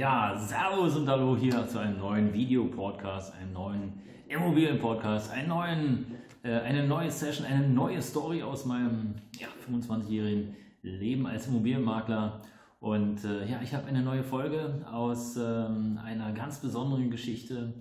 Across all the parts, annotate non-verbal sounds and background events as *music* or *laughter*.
Ja, Servus und Hallo hier zu einem neuen Videopodcast, einem neuen Immobilienpodcast, einen neuen, äh, eine neue Session, eine neue Story aus meinem ja, 25-jährigen Leben als Immobilienmakler. Und äh, ja, ich habe eine neue Folge aus ähm, einer ganz besonderen Geschichte.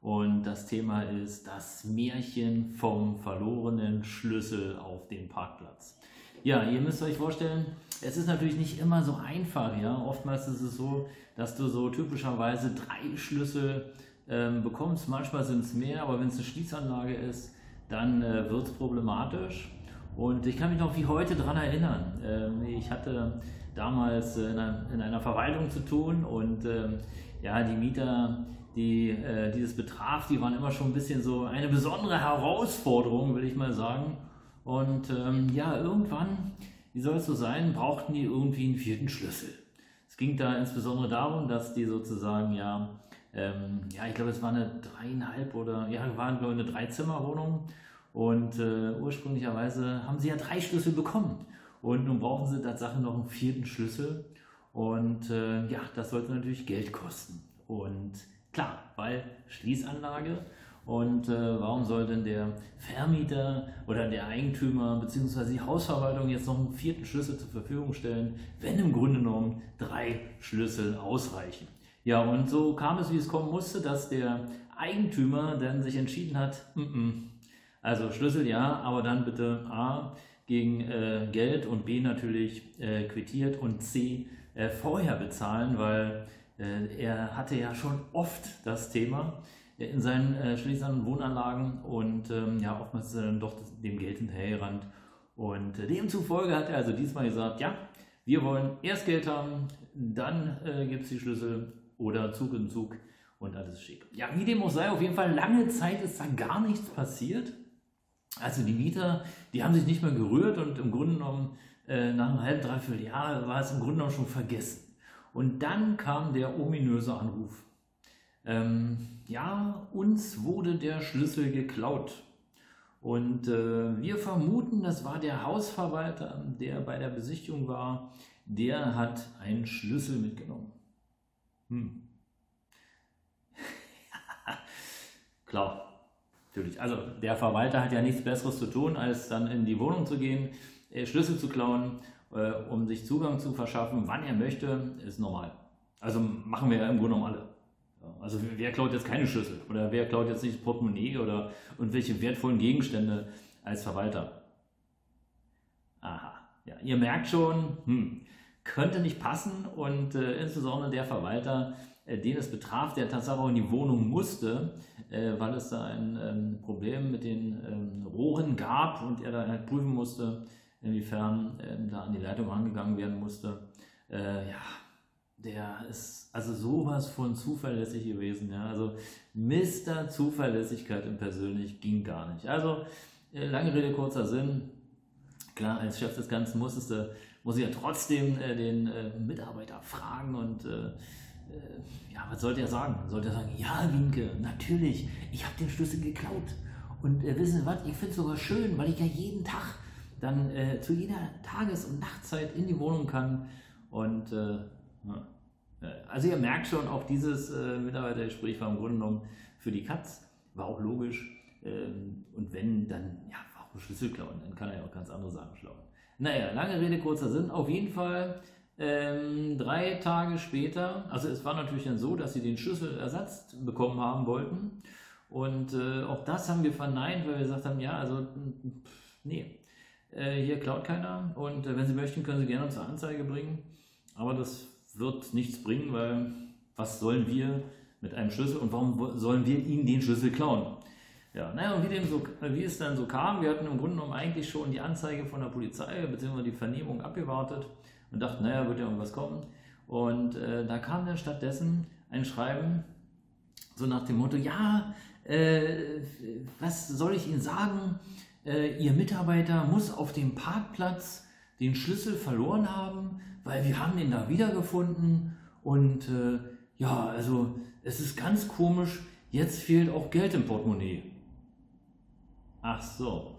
Und das Thema ist das Märchen vom verlorenen Schlüssel auf dem Parkplatz. Ja, ihr müsst euch vorstellen, es ist natürlich nicht immer so einfach. Ja? Oftmals ist es so, dass du so typischerweise drei Schlüssel ähm, bekommst. Manchmal sind es mehr, aber wenn es eine Schließanlage ist, dann äh, wird es problematisch. Und ich kann mich noch wie heute daran erinnern. Ähm, ich hatte damals in einer, in einer, Verwaltung zu tun und ähm, ja, die Mieter, die äh, dieses betraf, die waren immer schon ein bisschen so eine besondere Herausforderung, will ich mal sagen. Und ähm, ja, irgendwann, wie soll es so sein, brauchten die irgendwie einen vierten Schlüssel. Es ging da insbesondere darum, dass die sozusagen ja, ähm, ja, ich glaube, es war eine dreieinhalb oder ja, waren glaube ich eine Dreizimmerwohnung. Und äh, ursprünglicherweise haben sie ja drei Schlüssel bekommen. Und nun brauchen sie tatsächlich noch einen vierten Schlüssel. Und äh, ja, das sollte natürlich Geld kosten. Und klar, weil Schließanlage und äh, warum soll denn der Vermieter oder der Eigentümer bzw. die Hausverwaltung jetzt noch einen vierten Schlüssel zur Verfügung stellen, wenn im Grunde genommen drei Schlüssel ausreichen? Ja, und so kam es, wie es kommen musste, dass der Eigentümer dann sich entschieden hat, m -m, also Schlüssel ja, aber dann bitte A gegen äh, Geld und B natürlich äh, quittiert und C äh, vorher bezahlen, weil äh, er hatte ja schon oft das Thema, in seinen äh, schließenden Wohnanlagen und ähm, ja, oftmals ist er dann doch dem Geld hinterhergerannt. Und äh, demzufolge hat er also diesmal gesagt, ja, wir wollen erst Geld haben, dann äh, gibt es die Schlüssel oder Zug in Zug und alles schick. Ja, wie dem auch sei, auf jeden Fall lange Zeit ist da gar nichts passiert. Also die Mieter, die haben sich nicht mehr gerührt und im Grunde genommen äh, nach einem halben, dreiviertel Jahr war es im Grunde genommen schon vergessen. Und dann kam der ominöse Anruf ähm, ja, uns wurde der Schlüssel geklaut. Und äh, wir vermuten, das war der Hausverwalter, der bei der Besichtigung war, der hat einen Schlüssel mitgenommen. Hm. *laughs* Klar, natürlich. Also der Verwalter hat ja nichts Besseres zu tun, als dann in die Wohnung zu gehen, äh, Schlüssel zu klauen, äh, um sich Zugang zu verschaffen, wann er möchte, ist normal. Also machen wir ja im Grunde genommen alle. Also wer klaut jetzt keine Schlüssel oder wer klaut jetzt nicht das Portemonnaie oder irgendwelche wertvollen Gegenstände als Verwalter? Aha, ja, ihr merkt schon, hm, könnte nicht passen und äh, insbesondere der Verwalter, äh, den es betraf, der tatsächlich auch in die Wohnung musste, äh, weil es da ein ähm, Problem mit den ähm, Rohren gab und er da halt prüfen musste, inwiefern ähm, da an die Leitung rangegangen werden musste. Äh, ja, der ist also sowas von zuverlässig gewesen. Ja? Also Mr. Zuverlässigkeit im Persönlich ging gar nicht. Also äh, lange Rede, kurzer Sinn. Klar, als Chef des Ganzen musstest du, muss ich ja trotzdem äh, den äh, Mitarbeiter fragen und äh, äh, ja, was sollte er sagen? Sollte er sagen, ja, Winke, natürlich, ich habe den Schlüssel geklaut. Und äh, wissen Sie was, ich finde es sogar schön, weil ich ja jeden Tag dann zu jeder Tages- und Nachtzeit in die Wohnung kann und also ihr merkt schon, auch dieses äh, Mitarbeitergespräch war im Grunde genommen für die Katz, war auch logisch. Ähm, und wenn, dann, ja, warum Schlüssel klauen? Dann kann er ja auch ganz andere Sachen schlauen. Naja, lange Rede, kurzer Sinn. Auf jeden Fall ähm, drei Tage später, also es war natürlich dann so, dass sie den Schlüssel ersetzt bekommen haben wollten. Und äh, auch das haben wir verneint, weil wir gesagt haben, ja, also nee, äh, hier klaut keiner. Und äh, wenn Sie möchten, können Sie gerne zur Anzeige bringen. Aber das wird nichts bringen, weil was sollen wir mit einem Schlüssel und warum sollen wir ihnen den Schlüssel klauen? Ja, naja, und wie, dem so, wie es dann so kam, wir hatten im Grunde genommen eigentlich schon die Anzeige von der Polizei bzw. die Vernehmung abgewartet und dachten, naja, wird ja irgendwas kommen. Und äh, da kam dann stattdessen ein Schreiben so nach dem Motto, ja, äh, was soll ich Ihnen sagen? Äh, Ihr Mitarbeiter muss auf dem Parkplatz den Schlüssel verloren haben, weil wir haben den da wiedergefunden und äh, ja, also es ist ganz komisch, jetzt fehlt auch Geld im Portemonnaie. Ach so.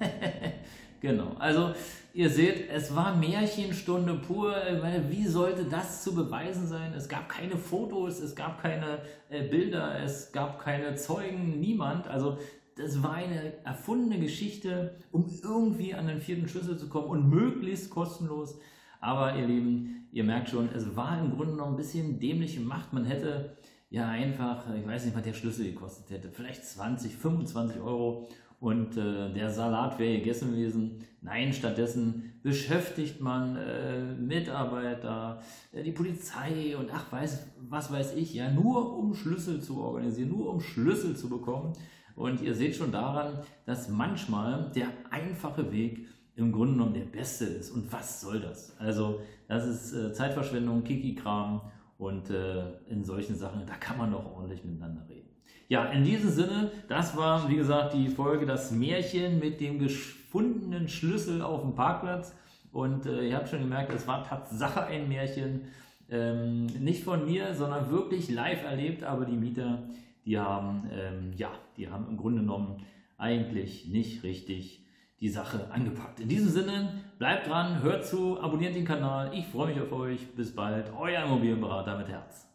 *laughs* genau. Also ihr seht, es war Märchenstunde pur. Meine, wie sollte das zu beweisen sein? Es gab keine Fotos, es gab keine äh, Bilder, es gab keine Zeugen, niemand. Also das war eine erfundene Geschichte, um irgendwie an den vierten Schlüssel zu kommen und möglichst kostenlos. Aber ihr Lieben, ihr merkt schon, es war im Grunde noch ein bisschen dämliche Macht. Man hätte ja einfach, ich weiß nicht, was der Schlüssel gekostet hätte, vielleicht 20, 25 Euro und äh, der Salat wäre gegessen gewesen. Nein, stattdessen beschäftigt man äh, Mitarbeiter, äh, die Polizei und ach, weiß, was weiß ich, ja, nur um Schlüssel zu organisieren, nur um Schlüssel zu bekommen. Und ihr seht schon daran, dass manchmal der einfache Weg im Grunde genommen der beste ist. Und was soll das? Also, das ist äh, Zeitverschwendung, Kiki-Kram und äh, in solchen Sachen, da kann man doch ordentlich miteinander reden. Ja, in diesem Sinne, das war, wie gesagt, die Folge Das Märchen mit dem gefundenen Schlüssel auf dem Parkplatz. Und äh, ihr habt schon gemerkt, es war Tatsache ein Märchen. Ähm, nicht von mir, sondern wirklich live erlebt. Aber die Mieter, die haben, ähm, ja, die haben im Grunde genommen eigentlich nicht richtig die Sache angepackt. In diesem Sinne, bleibt dran, hört zu, abonniert den Kanal. Ich freue mich auf euch. Bis bald, euer Immobilienberater mit Herz.